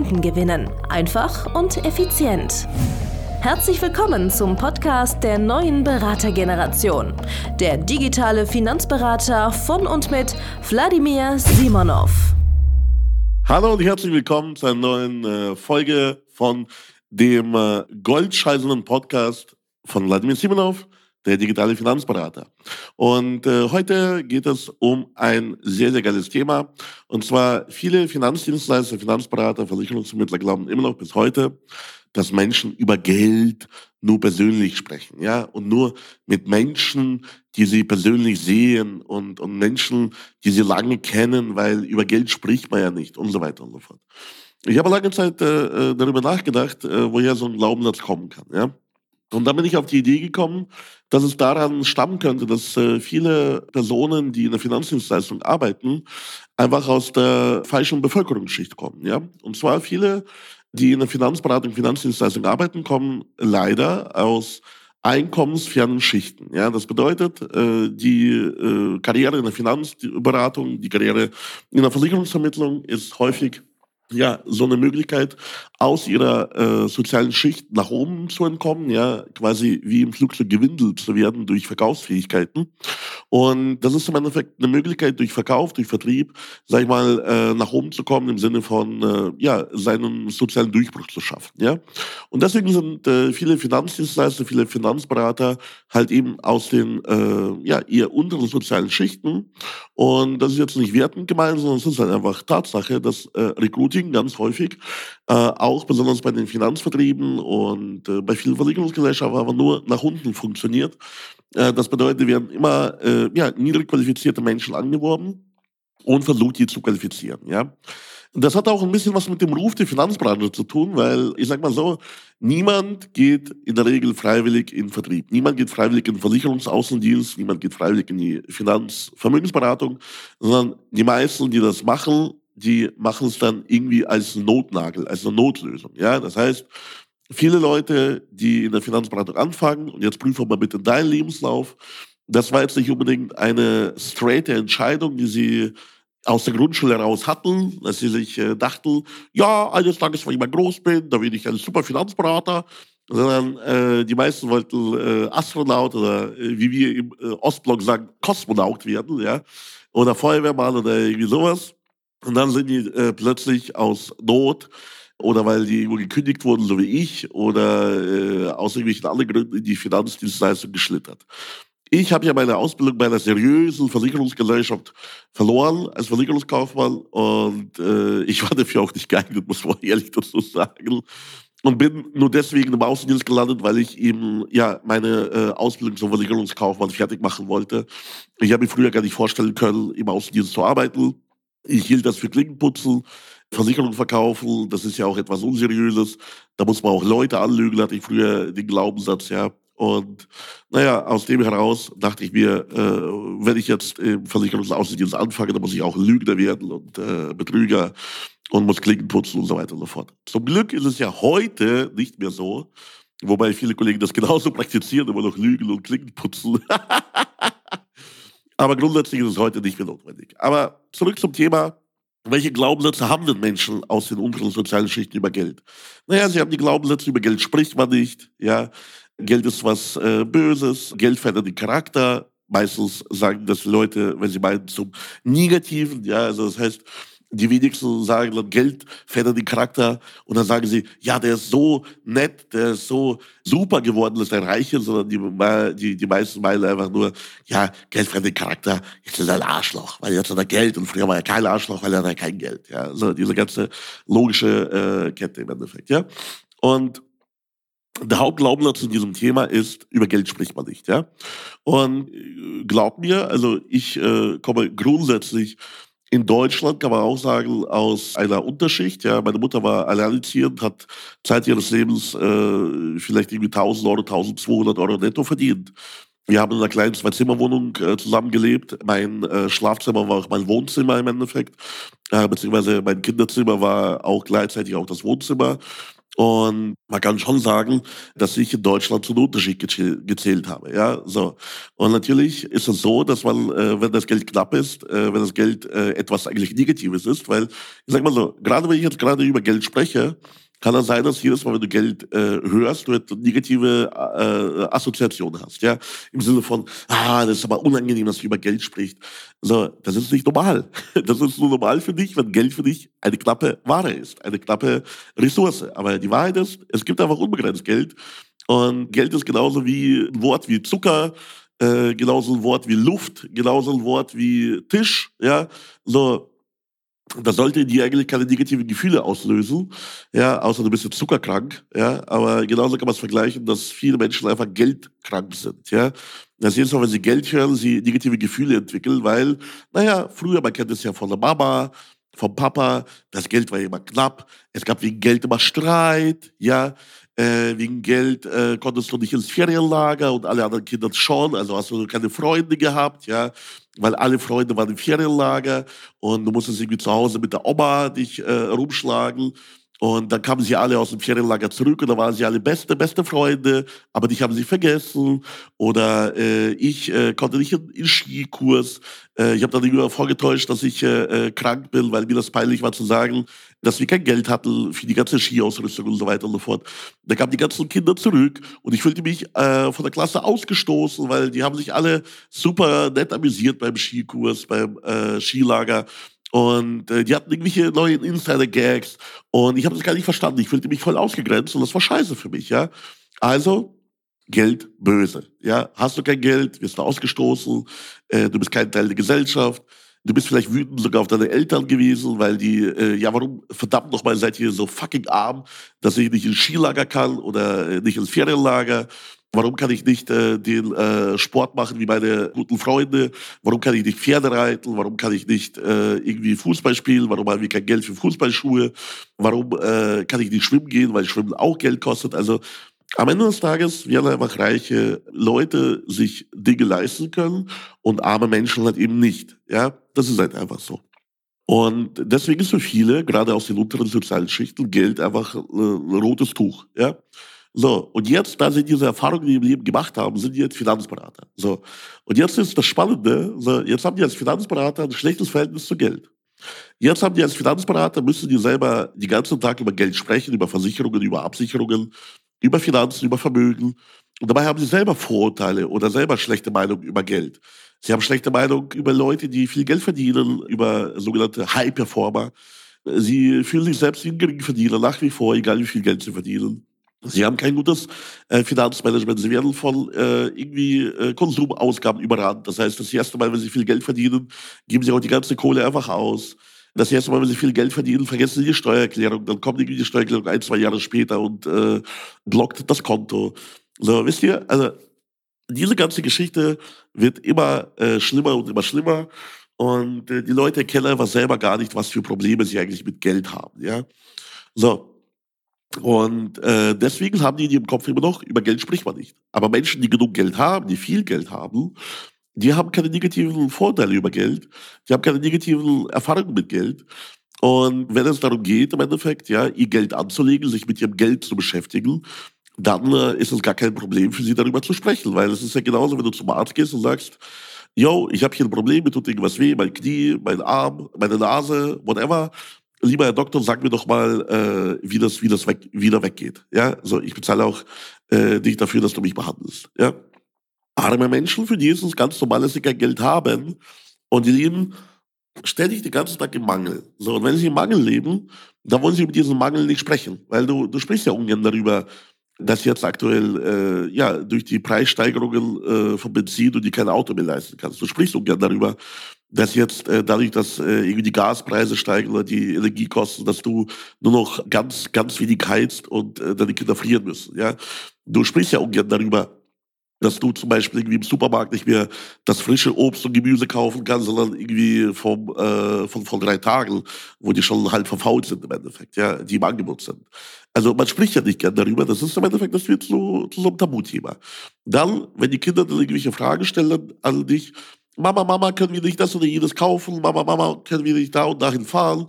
Kunden gewinnen. Einfach und effizient. Herzlich willkommen zum Podcast der neuen Beratergeneration. Der digitale Finanzberater von und mit Wladimir Simonov. Hallo und herzlich willkommen zu einer neuen äh, Folge von dem äh, goldscheißenden Podcast von Wladimir Simonov der digitale Finanzberater. Und äh, heute geht es um ein sehr, sehr geiles Thema. Und zwar viele Finanzdienstleister, Finanzberater, Versicherungsvermittler glauben immer noch bis heute, dass Menschen über Geld nur persönlich sprechen, ja, und nur mit Menschen, die sie persönlich sehen und, und Menschen, die sie lange kennen, weil über Geld spricht man ja nicht und so weiter und so fort. Ich habe lange Zeit äh, äh darüber nachgedacht, äh, woher so ein Glaubenssatz kommen kann, ja. Und dann bin ich auf die Idee gekommen, dass es daran stammen könnte, dass äh, viele Personen, die in der Finanzdienstleistung arbeiten, einfach aus der falschen Bevölkerungsschicht kommen. Ja? Und zwar viele, die in der Finanzberatung, Finanzdienstleistung arbeiten, kommen leider aus einkommensfernen Schichten. Ja, das bedeutet, äh, die äh, Karriere in der Finanzberatung, die Karriere in der Versicherungsvermittlung ist häufig ja, so eine Möglichkeit, aus ihrer äh, sozialen Schicht nach oben zu entkommen, ja, quasi wie im Flugzeug gewindelt zu werden durch Verkaufsfähigkeiten. Und das ist im Endeffekt eine Möglichkeit, durch Verkauf, durch Vertrieb, sag ich mal, äh, nach oben zu kommen, im Sinne von, äh, ja, seinen sozialen Durchbruch zu schaffen, ja. Und deswegen sind äh, viele Finanzdienstleister, viele Finanzberater halt eben aus den, äh, ja, eher unteren sozialen Schichten. Und das ist jetzt nicht wertend gemeint, sondern es ist halt einfach Tatsache, dass äh, Recruiting ganz häufig, äh, auch besonders bei den Finanzvertrieben und äh, bei vielen Versicherungsgesellschaften, aber nur nach unten funktioniert. Äh, das bedeutet, werden immer äh, ja, niedrig qualifizierte Menschen angeworben und versucht, die zu qualifizieren. Ja. Das hat auch ein bisschen was mit dem Ruf der Finanzbranche zu tun, weil ich sag mal so, niemand geht in der Regel freiwillig in Vertrieb. Niemand geht freiwillig in Versicherungsaußendienst, niemand geht freiwillig in die Finanzvermögensberatung, sondern die meisten, die das machen, die machen es dann irgendwie als Notnagel, als eine Notlösung. Ja, das heißt, viele Leute, die in der Finanzberatung anfangen, und jetzt prüfen wir mal bitte deinen Lebenslauf, das war jetzt nicht unbedingt eine straighte Entscheidung, die sie aus der Grundschule heraus hatten, dass sie sich äh, dachten, ja, eines Tages, wenn ich mal groß bin, da bin ich ein super Finanzberater, sondern äh, die meisten wollten äh, Astronaut oder äh, wie wir im äh, Ostblock sagen, Kosmonaut werden, ja, oder Feuerwehrmann oder irgendwie sowas. Und dann sind die äh, plötzlich aus Not oder weil die gekündigt wurden, so wie ich, oder äh, aus irgendwelchen anderen Gründen in die Finanzdienstleistung geschlittert. Ich habe ja meine Ausbildung bei einer seriösen Versicherungsgesellschaft verloren als Versicherungskaufmann und äh, ich war dafür auch nicht geeignet, muss man ehrlich dazu sagen. Und bin nur deswegen im Außendienst gelandet, weil ich eben ja meine äh, Ausbildung zum Versicherungskaufmann fertig machen wollte. Ich habe mir früher gar nicht vorstellen können, im Außendienst zu arbeiten. Ich hielt das für Klinkenputzen, Versicherung verkaufen, das ist ja auch etwas Unseriöses. Da muss man auch Leute anlügen, hatte ich früher den Glaubenssatz, ja. Und naja, aus dem heraus dachte ich mir, äh, wenn ich jetzt im Versicherungsaußendienst anfange, dann muss ich auch Lügner werden und äh, Betrüger und muss Klinken putzen und so weiter und so fort. Zum Glück ist es ja heute nicht mehr so, wobei viele Kollegen das genauso praktizieren, immer noch Lügen und Klinken putzen. Aber grundsätzlich ist es heute nicht mehr notwendig. Aber zurück zum Thema. Welche Glaubenssätze haben denn Menschen aus den unteren sozialen Schichten über Geld? Naja, sie haben die Glaubenssätze, über Geld spricht man nicht. Ja, Geld ist was äh, Böses. Geld verändert den Charakter. Meistens sagen das Leute, wenn sie meinen, zum Negativen. Ja, also das heißt, die wenigsten sagen Geld verändert den Charakter und dann sagen sie, ja, der ist so nett, der ist so super geworden, dass er reich ist, sondern die, die, die meisten meinen einfach nur, ja, Geld verändert den Charakter, jetzt ist er ein Arschloch, weil jetzt hat er Geld und früher war er kein Arschloch, weil er hat kein Geld. Ja, so diese ganze logische äh, Kette im Endeffekt. Ja, und der Hauptglaubenssatz in diesem Thema ist, über Geld spricht man nicht, ja. Und äh, glaubt mir, also ich äh, komme grundsätzlich in Deutschland kann man auch sagen, aus einer Unterschicht. Ja, meine Mutter war alleinerziehend, hat Zeit ihres Lebens äh, vielleicht irgendwie 1000 Euro, 1200 Euro netto verdient. Wir haben in einer kleinen Zwei-Zimmer-Wohnung äh, zusammengelebt. Mein äh, Schlafzimmer war auch mein Wohnzimmer im Endeffekt, äh, beziehungsweise mein Kinderzimmer war auch gleichzeitig auch das Wohnzimmer. Und man kann schon sagen, dass ich in Deutschland zu einem Unterschied gezählt habe. Ja, so. Und natürlich ist es so, dass man, äh, wenn das Geld knapp ist, äh, wenn das Geld äh, etwas eigentlich Negatives ist, weil, ich sag mal so, gerade wenn ich jetzt gerade über Geld spreche, kann es sein, dass jedes Mal, wenn du Geld äh, hörst, du eine negative äh, Assoziation hast. Ja, im Sinne von, ah, das ist aber unangenehm, dass du über Geld sprichst. So, das ist nicht normal. Das ist nur normal für dich, wenn Geld für dich eine knappe Ware ist, eine knappe Ressource. Aber die Wahrheit ist, es gibt einfach unbegrenzt Geld. Und Geld ist genauso wie ein Wort wie Zucker, äh, genauso ein Wort wie Luft, genauso ein Wort wie Tisch. Ja, so das sollte dir eigentlich keine negativen Gefühle auslösen, ja, außer du bist jetzt zuckerkrank, ja, aber genauso kann man es vergleichen, dass viele Menschen einfach geldkrank sind, ja. Das jedes Mal, wenn sie Geld hören, sie negative Gefühle entwickeln, weil, naja, früher, man kennt es ja von der Mama, vom Papa, das Geld war immer knapp, es gab wegen Geld immer Streit, ja, äh, wegen Geld äh, konntest du nicht ins Ferienlager und alle anderen Kinder schon, also hast du keine Freunde gehabt, ja, weil alle Freunde waren im Ferienlager und du musstest irgendwie zu Hause mit der Oma dich äh, rumschlagen. Und dann kamen sie alle aus dem Ferienlager zurück und da waren sie alle beste, beste Freunde, aber dich haben sie vergessen. Oder äh, ich äh, konnte nicht in, in Skikurs. Äh, ich habe dann immer vorgetäuscht, dass ich äh, äh, krank bin, weil mir das peinlich war zu sagen, dass wir kein Geld hatten für die ganze Skiausrüstung und so weiter und so fort. Da kamen die ganzen Kinder zurück und ich fühlte mich äh, von der Klasse ausgestoßen, weil die haben sich alle super nett amüsiert beim Skikurs, beim äh, Skilager. Und äh, die hatten irgendwelche neuen Insider-Gags und ich habe das gar nicht verstanden. Ich fühlte mich voll ausgegrenzt und das war scheiße für mich, ja. Also, Geld böse, ja. Hast du kein Geld, wirst du ausgestoßen, äh, du bist kein Teil der Gesellschaft. Du bist vielleicht wütend sogar auf deine Eltern gewesen, weil die, äh, ja, warum verdammt nochmal seid ihr so fucking arm, dass ich nicht ins Skilager kann oder äh, nicht ins Ferienlager? Warum kann ich nicht äh, den äh, Sport machen wie meine guten Freunde? Warum kann ich nicht Pferde reiten? Warum kann ich nicht äh, irgendwie Fußball spielen? Warum haben wir kein Geld für Fußballschuhe? Warum äh, kann ich nicht schwimmen gehen, weil Schwimmen auch Geld kostet? Also am Ende des Tages werden einfach reiche Leute sich Dinge leisten können und arme Menschen halt eben nicht. Ja, das ist halt einfach so. Und deswegen ist für viele, gerade aus den unteren sozialen Schichten, Geld einfach äh, ein rotes Tuch. Ja. So, und jetzt, da sie diese Erfahrungen im Leben gemacht haben, sind die jetzt Finanzberater. So, und jetzt ist das Spannende, so, jetzt haben die als Finanzberater ein schlechtes Verhältnis zu Geld. Jetzt haben die als Finanzberater, müssen die selber den ganzen Tag über Geld sprechen, über Versicherungen, über Absicherungen, über Finanzen, über Vermögen. Und dabei haben sie selber Vorurteile oder selber schlechte Meinung über Geld. Sie haben schlechte Meinung über Leute, die viel Geld verdienen, über sogenannte High-Performer. Sie fühlen sich selbst wie ein Geringverdiener nach wie vor, egal wie viel Geld sie verdienen. Sie haben kein gutes äh, Finanzmanagement. Sie werden von äh, irgendwie äh, Konsumausgaben überrannt. Das heißt, das erste Mal, wenn Sie viel Geld verdienen, geben Sie auch die ganze Kohle einfach aus. Das erste Mal, wenn sie viel Geld verdienen, vergessen sie die Steuererklärung. Dann kommt irgendwie die Steuererklärung ein, zwei Jahre später und äh, blockt das Konto. So, wisst ihr, also diese ganze Geschichte wird immer äh, schlimmer und immer schlimmer. Und äh, die Leute erkennen einfach selber gar nicht, was für Probleme sie eigentlich mit Geld haben. Ja, so. Und äh, deswegen haben die, die im Kopf immer noch, über Geld spricht man nicht. Aber Menschen, die genug Geld haben, die viel Geld haben, die haben keine negativen Vorteile über Geld, die haben keine negativen Erfahrungen mit Geld. Und wenn es darum geht, im Endeffekt, ja, ihr Geld anzulegen, sich mit ihrem Geld zu beschäftigen, dann äh, ist es gar kein Problem für sie darüber zu sprechen, weil es ist ja genauso, wenn du zum Arzt gehst und sagst, yo, ich habe hier ein Problem, mir tut irgendwas weh, mein Knie, mein Arm, meine Nase, whatever. Lieber Herr Doktor, sag mir doch mal, äh, wie das, wie das weg, wieder weggeht. Ja, also ich bezahle auch äh, dich dafür, dass du mich behandelst. Ja, arme Menschen, für die ist es ganz normal, dass sie kein Geld haben und die leben ständig den ganzen Tag im Mangel. So, und wenn sie im Mangel leben, dann wollen sie mit diesem Mangel nicht sprechen, weil du, du sprichst ja ungern darüber, dass jetzt aktuell äh, ja durch die Preissteigerungen äh, von Benzin und die kein Auto mehr leisten kannst. Du sprichst ungern darüber, dass jetzt äh, dadurch, dass äh, irgendwie die Gaspreise steigen oder die Energiekosten, dass du nur noch ganz, ganz wenig heizt und äh, deine Kinder frieren müssen. Ja, du sprichst ja ungern darüber, dass du zum Beispiel irgendwie im Supermarkt nicht mehr das frische Obst und Gemüse kaufen kannst, sondern irgendwie vom, äh, von, von drei Tagen, wo die schon halt verfault sind im Endeffekt, ja, die im Angebot sind. Also man spricht ja nicht gern darüber, das ist im Endeffekt, das wird zu, zu so einem Tabuthema. Dann, wenn die Kinder dann irgendwelche Fragen stellen an dich, Mama, Mama, können wir nicht das oder jedes kaufen? Mama, Mama, können wir nicht da und dahin fahren?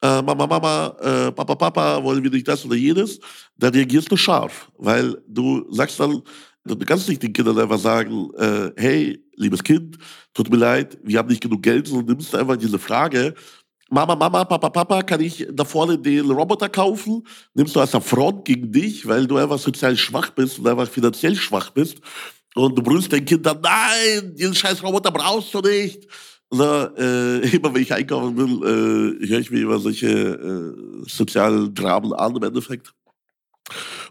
Äh, Mama, Mama, äh, Papa, Papa, wollen wir nicht das oder jedes? Dann reagierst du scharf, weil du sagst dann, Du kannst nicht den Kindern einfach sagen, äh, hey, liebes Kind, tut mir leid, wir haben nicht genug Geld, sondern nimmst einfach diese Frage, Mama, Mama, Papa, Papa, kann ich da vorne den Roboter kaufen? Nimmst du als Affront gegen dich, weil du einfach sozial schwach bist und einfach finanziell schwach bist. Und du brüllst dein Kind dann, nein, diesen scheiß Roboter brauchst du nicht. So, äh, immer wenn ich einkaufen will, äh, höre ich mir immer solche äh, sozialen Dramen an im Endeffekt.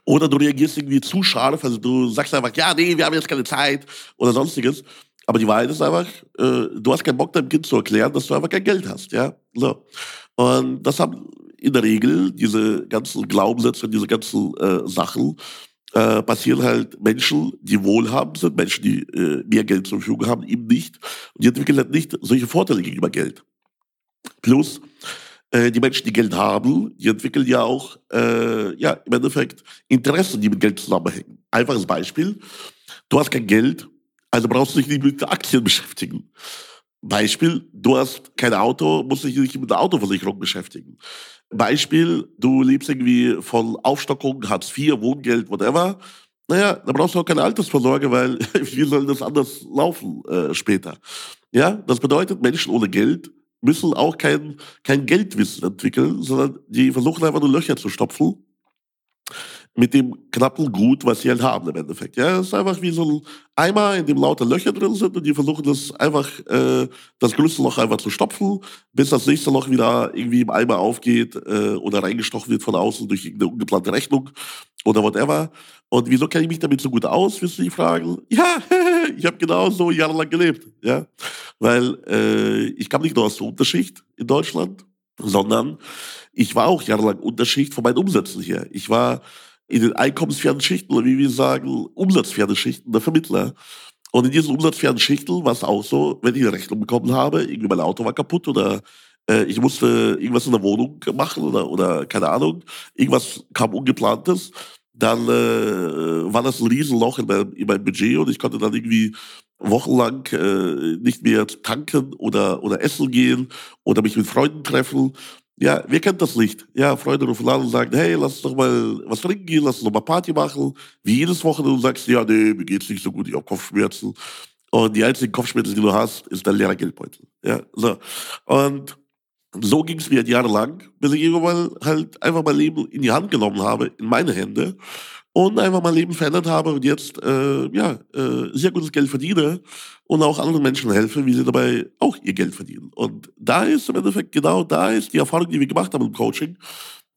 Oder du reagierst irgendwie zu scharf, also du sagst einfach, ja, nee, wir haben jetzt keine Zeit oder sonstiges. Aber die Wahrheit ist einfach, äh, du hast keinen Bock, deinem Kind zu erklären, dass du einfach kein Geld hast, ja. So. Und das haben in der Regel diese ganzen Glaubenssätze, diese ganzen äh, Sachen, äh, passieren halt Menschen, die wohlhabend sind, Menschen, die äh, mehr Geld zur Verfügung haben, eben nicht. Und die entwickeln halt nicht solche Vorteile gegenüber Geld. Plus, äh, die Menschen, die Geld haben, die entwickeln ja auch äh, ja, im Endeffekt Interessen, die mit Geld zusammenhängen. Einfaches Beispiel. Du hast kein Geld, also brauchst du dich nicht mit Aktien beschäftigen. Beispiel, du hast kein Auto, musst dich nicht mit der Autoversicherung beschäftigen. Beispiel, du lebst irgendwie von Aufstockung, Hartz IV, Wohngeld, whatever. Naja, da brauchst du auch keine Altersvorsorge, weil wie soll das anders laufen äh, später? Ja, das bedeutet, Menschen ohne Geld müssen auch kein, kein Geldwissen entwickeln, sondern die versuchen einfach nur Löcher zu stopfen mit dem knappen Gut, was sie halt haben im Endeffekt. Ja, es ist einfach wie so ein Eimer, in dem lauter Löcher drin sind und die versuchen das einfach, äh, das größte Loch einfach zu stopfen, bis das nächste Loch wieder irgendwie im Eimer aufgeht äh, oder reingestochen wird von außen durch irgendeine ungeplante Rechnung oder whatever. Und wieso kenne ich mich damit so gut aus, wirst du dich fragen? Ja, ich habe genau so jahrelang gelebt. Ja, Weil äh, ich kam nicht nur aus der Unterschicht in Deutschland, sondern ich war auch jahrelang Unterschicht von meinen Umsätzen hier. Ich war in den einkommensfernen Schichten oder wie wir sagen, umsatzferne Schichten, der Vermittler. Und in diesen umsatzfernen Schichten war es auch so, wenn ich eine Rechnung bekommen habe, irgendwie mein Auto war kaputt oder äh, ich musste irgendwas in der Wohnung machen oder, oder keine Ahnung, irgendwas kam ungeplantes, dann äh, war das ein Riesenloch in meinem, in meinem Budget und ich konnte dann irgendwie wochenlang äh, nicht mehr tanken oder, oder essen gehen oder mich mit Freunden treffen. Ja, wer kennt das nicht? Ja, Freunde rufen an und sagen, hey, lass uns doch mal was trinken gehen, lass uns doch mal Party machen. Wie jedes Wochenende du sagst, ja, nee, mir geht's nicht so gut, ich habe Kopfschmerzen. Und die einzigen Kopfschmerzen, die du hast, ist dein leerer Geldbeutel. Ja, so. Und so ging es mir jahrelang, bis ich irgendwann halt einfach mein Leben in die Hand genommen habe, in meine Hände und einfach mein Leben verändert habe und jetzt äh, ja äh, sehr gutes Geld verdiene und auch anderen Menschen helfe, wie sie dabei auch ihr Geld verdienen. Und da ist im Endeffekt genau da ist die Erfahrung, die wir gemacht haben im Coaching,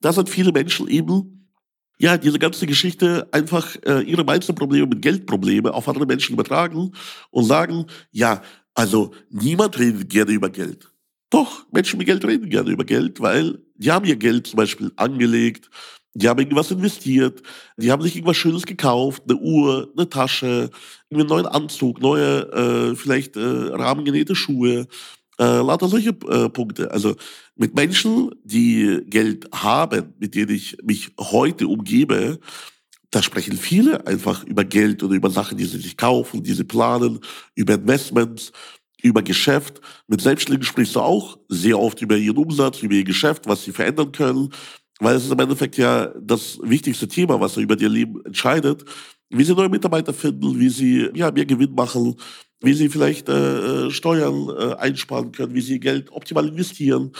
dass halt viele Menschen eben ja diese ganze Geschichte einfach äh, ihre meisten Probleme mit Geldprobleme auf andere Menschen übertragen und sagen, ja, also niemand redet gerne über Geld. Doch, Menschen mit Geld reden gerne über Geld, weil die haben ihr Geld zum Beispiel angelegt, die haben irgendwas investiert, die haben sich irgendwas Schönes gekauft, eine Uhr, eine Tasche, einen neuen Anzug, neue, äh, vielleicht äh, rahmengenähte Schuhe, äh, lauter solche äh, Punkte. Also mit Menschen, die Geld haben, mit denen ich mich heute umgebe, da sprechen viele einfach über Geld oder über Sachen, die sie sich kaufen, die sie planen, über Investments, über Geschäft. Mit Selbstständigen sprichst du auch sehr oft über ihren Umsatz, über ihr Geschäft, was sie verändern können. Weil es ist im Endeffekt ja das wichtigste Thema, was über ihr Leben entscheidet. Wie sie neue Mitarbeiter finden, wie sie ja, mehr Gewinn machen, wie sie vielleicht äh, äh Steuern äh, einsparen können, wie sie Geld optimal investieren,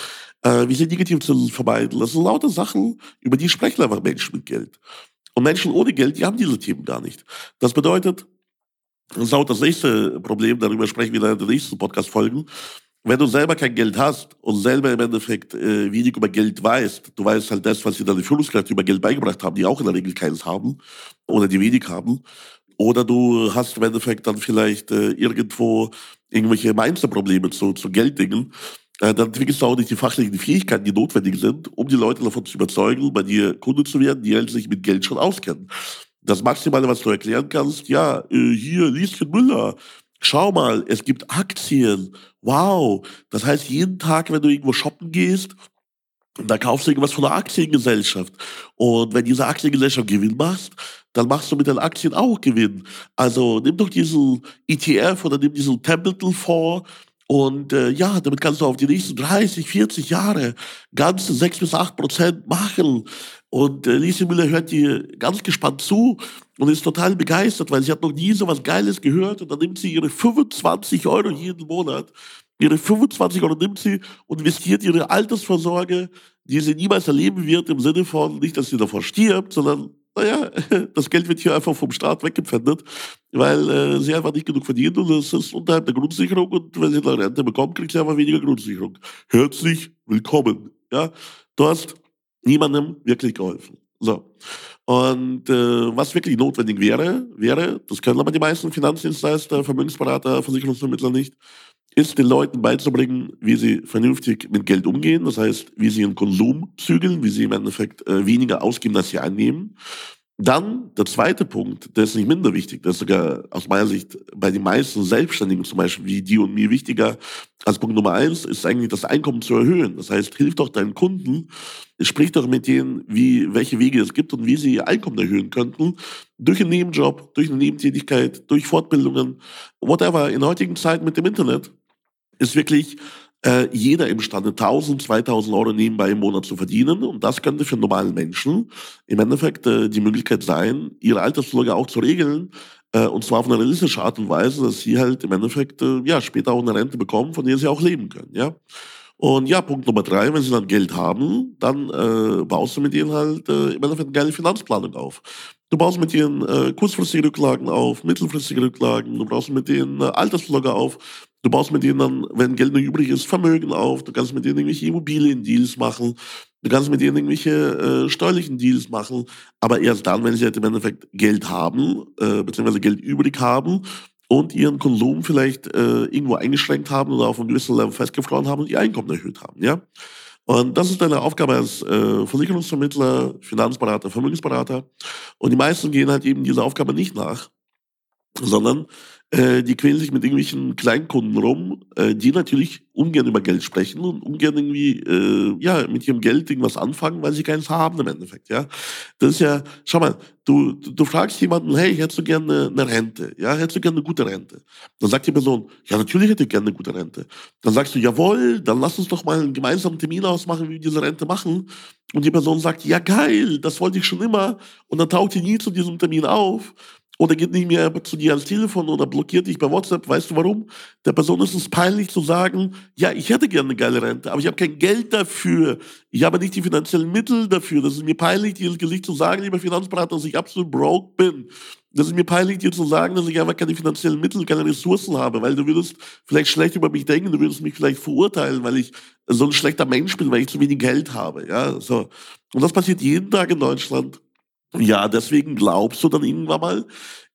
äh, wie sie Negativzinsen vermeiden. Das sind lauter Sachen, über die sprechen einfach Menschen mit Geld. Und Menschen ohne Geld, die haben diese Themen gar nicht. Das bedeutet, das ist auch das nächste Problem, darüber sprechen wir in den nächsten Podcast-Folgen wenn du selber kein Geld hast und selber im Endeffekt äh, wenig über Geld weißt, du weißt halt das, was dir deine Führungskräfte über Geld beigebracht haben, die auch in der Regel keines haben oder die wenig haben, oder du hast im Endeffekt dann vielleicht äh, irgendwo irgendwelche Mindset-Probleme zu, zu Gelddingen, äh, dann entwickelst du auch nicht die fachlichen Fähigkeiten, die notwendig sind, um die Leute davon zu überzeugen, bei dir Kunde zu werden, die halt sich mit Geld schon auskennen. Das Maximale, was du erklären kannst, ja, äh, hier, Lieschen Müller, schau mal, es gibt Aktien. Wow. Das heißt, jeden Tag, wenn du irgendwo shoppen gehst, da kaufst du irgendwas von einer Aktiengesellschaft. Und wenn diese Aktiengesellschaft Gewinn macht, dann machst du mit den Aktien auch Gewinn. Also nimm doch diesen ETF oder nimm diesen Templeton-Fonds und äh, ja, damit kannst du auf die nächsten 30, 40 Jahre ganze 6 bis 8 Prozent machen. Und äh, Lise Müller hört dir ganz gespannt zu und ist total begeistert, weil sie hat noch nie so was Geiles gehört. Und dann nimmt sie ihre 25 Euro jeden Monat, ihre 25 Euro nimmt sie und investiert ihre Altersvorsorge, die sie niemals erleben wird, im Sinne von nicht, dass sie davor stirbt, sondern naja, das Geld wird hier einfach vom Staat weggepfändet, weil äh, sie einfach nicht genug verdienen und das ist unterhalb der Grundsicherung und wenn sie eine Rente bekommt, kriegt sie einfach weniger Grundsicherung. Herzlich willkommen. Ja, du hast niemandem wirklich geholfen. So. Und äh, was wirklich notwendig wäre, wäre, das können aber die meisten Finanzdienstleister, Vermögensberater, Versicherungsvermittler nicht, ist den Leuten beizubringen, wie sie vernünftig mit Geld umgehen. Das heißt, wie sie ihren Konsum zügeln, wie sie im Endeffekt äh, weniger ausgeben, als sie einnehmen. Dann der zweite Punkt, der ist nicht minder wichtig, der ist sogar aus meiner Sicht bei den meisten Selbstständigen zum Beispiel wie die und mir wichtiger als Punkt Nummer eins, ist eigentlich das Einkommen zu erhöhen. Das heißt, hilf doch deinen Kunden, sprich doch mit denen, wie, welche Wege es gibt und wie sie ihr Einkommen erhöhen könnten. Durch einen Nebenjob, durch eine Nebentätigkeit, durch Fortbildungen, whatever. In heutigen Zeit mit dem Internet ist wirklich äh, jeder imstande, 1000, 2000 Euro nebenbei im Monat zu verdienen. Und das könnte für normalen Menschen im Endeffekt äh, die Möglichkeit sein, ihre Altersvorsorge auch zu regeln. Äh, und zwar auf eine realistische Art und Weise, dass sie halt im Endeffekt äh, ja, später auch eine Rente bekommen, von der sie auch leben können. Ja. Und ja, Punkt Nummer drei, wenn sie dann Geld haben, dann äh, baust du mit ihnen halt äh, im Endeffekt eine geile Finanzplanung auf. Du baust mit ihnen äh, kurzfristige Rücklagen auf, mittelfristige Rücklagen, du baust mit ihnen äh, Altersvorsorge auf, Du baust mit denen dann, wenn Geld noch übrig ist, Vermögen auf. Du kannst mit denen irgendwelche Immobilien-Deals machen. Du kannst mit denen irgendwelche äh, steuerlichen Deals machen. Aber erst dann, wenn sie halt im Endeffekt Geld haben, äh, beziehungsweise Geld übrig haben und ihren Konsum vielleicht äh, irgendwo eingeschränkt haben oder auf einem gewissen Level festgefroren haben und ihr Einkommen erhöht haben. Ja? Und das ist deine Aufgabe als äh, Versicherungsvermittler, Finanzberater, Vermögensberater. Und die meisten gehen halt eben dieser Aufgabe nicht nach, sondern äh, die quälen sich mit irgendwelchen Kleinkunden rum, äh, die natürlich ungern über Geld sprechen und ungern irgendwie äh, ja mit ihrem Geld irgendwas anfangen, weil sie keins haben im Endeffekt. Ja, das ist ja, schau mal, du du fragst jemanden, hey, hättest du gerne eine Rente? Ja, hättest du gerne eine gute Rente? Dann sagt die Person, ja, natürlich hätte ich gerne eine gute Rente. Dann sagst du, jawohl, dann lass uns doch mal einen gemeinsamen Termin ausmachen, wie wir diese Rente machen. Und die Person sagt, ja geil, das wollte ich schon immer. Und dann taucht die nie zu diesem Termin auf oder geht nicht mehr zu dir ans Telefon oder blockiert dich bei WhatsApp. Weißt du warum? Der Person ist es peinlich zu sagen, ja, ich hätte gerne eine geile Rente, aber ich habe kein Geld dafür. Ich habe nicht die finanziellen Mittel dafür. Das ist mir peinlich, dir ins Gesicht zu sagen, lieber Finanzberater, dass ich absolut broke bin. Das ist mir peinlich, dir zu sagen, dass ich einfach keine finanziellen Mittel, keine Ressourcen habe, weil du würdest vielleicht schlecht über mich denken, du würdest mich vielleicht verurteilen, weil ich so ein schlechter Mensch bin, weil ich zu wenig Geld habe. Ja, so. Und das passiert jeden Tag in Deutschland. Ja, deswegen glaubst du dann irgendwann mal,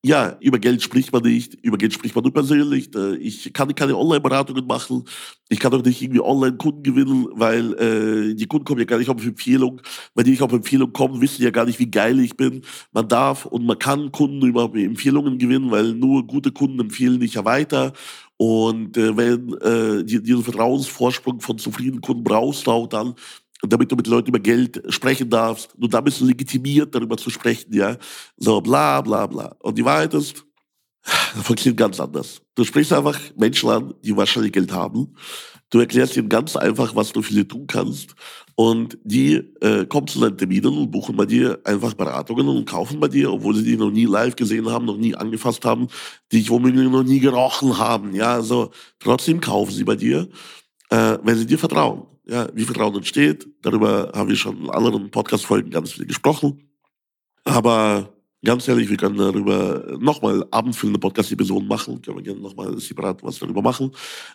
ja, über Geld spricht man nicht, über Geld spricht man nur persönlich. Äh, ich kann keine Online-Beratungen machen, ich kann auch nicht irgendwie Online-Kunden gewinnen, weil äh, die Kunden kommen ja gar nicht auf Empfehlung. Wenn die nicht auf Empfehlung kommen, wissen ja gar nicht, wie geil ich bin. Man darf und man kann Kunden über Empfehlungen gewinnen, weil nur gute Kunden empfehlen dich ja weiter. Und äh, wenn äh, die, diesen Vertrauensvorsprung von zufriedenen Kunden brauchst du auch dann, damit du mit Leuten über Geld sprechen darfst. Nur da bist du legitimiert, darüber zu sprechen, ja. So, bla, bla, bla. Und die Wahrheit ist, das funktioniert ganz anders. Du sprichst einfach Menschen an, die wahrscheinlich Geld haben. Du erklärst ihnen ganz einfach, was du für sie tun kannst. Und die äh, kommen zu deinen Terminen und buchen bei dir einfach Beratungen und kaufen bei dir, obwohl sie dich noch nie live gesehen haben, noch nie angefasst haben, dich womöglich noch nie gerochen haben. Ja, also trotzdem kaufen sie bei dir, äh, wenn sie dir vertrauen ja, wie Vertrauen entsteht. Darüber haben wir schon in anderen Podcast-Folgen ganz viel gesprochen. Aber ganz ehrlich, wir können darüber nochmal abendfüllende Podcast-Episoden machen. Können wir gerne nochmal separat was darüber machen.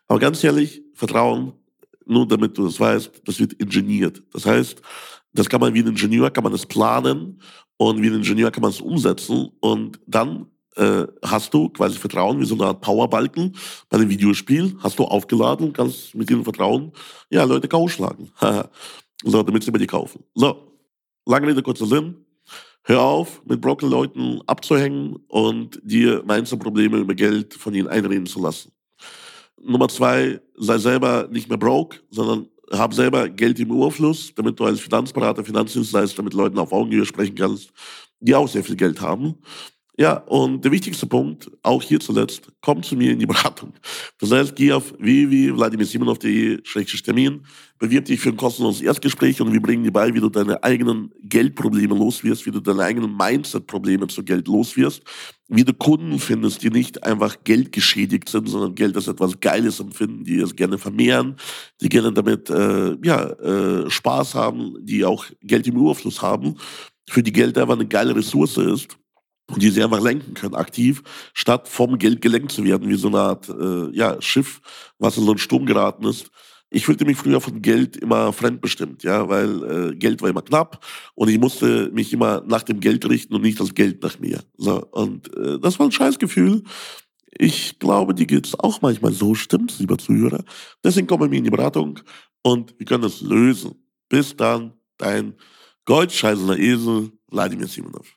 Aber ganz ehrlich, Vertrauen, nur damit du das weißt, das wird ingeniert. Das heißt, das kann man wie ein Ingenieur, kann man das planen und wie ein Ingenieur kann man es umsetzen und dann äh, hast du quasi Vertrauen wie so eine Art Powerbalken bei einem Videospiel, hast du aufgeladen kannst mit diesem Vertrauen ja, Leute K.O. schlagen. so, damit sie bei dir kaufen. So, lange Rede, kurzer Sinn. Hör auf, mit broken Leuten abzuhängen und dir meinste Probleme über Geld von ihnen einreden zu lassen. Nummer zwei, sei selber nicht mehr broke, sondern hab selber Geld im Überfluss, damit du als Finanzberater, Finanzdienstleister mit Leuten auf Augenhöhe sprechen kannst, die auch sehr viel Geld haben. Ja, und der wichtigste Punkt, auch hier zuletzt, komm zu mir in die Beratung. Das heißt, geh auf www.vladimirsimonov.de-termin, bewirb dich für ein kostenloses Erstgespräch und wir bringen dir bei, wie du deine eigenen Geldprobleme loswirst, wie du deine eigenen Mindset-Probleme zu Geld loswirst, wie du Kunden findest, die nicht einfach Geld geschädigt sind, sondern Geld als etwas Geiles empfinden, die es gerne vermehren, die gerne damit äh, ja, äh, Spaß haben, die auch Geld im Überfluss haben, für die Geld einfach eine geile Ressource ist und die sie einfach lenken können, aktiv, statt vom Geld gelenkt zu werden, wie so eine Art äh, ja, Schiff, was in so einen Sturm geraten ist. Ich fühlte mich früher von Geld immer fremdbestimmt, ja, weil äh, Geld war immer knapp und ich musste mich immer nach dem Geld richten und nicht das Geld nach mir. So, und äh, das war ein Scheißgefühl. Ich glaube, die geht's auch manchmal so, stimmt's, lieber Zuhörer. Deswegen kommen wir in die Beratung und wir können das lösen. Bis dann, dein goldscheißender Esel, Vladimir Simonov.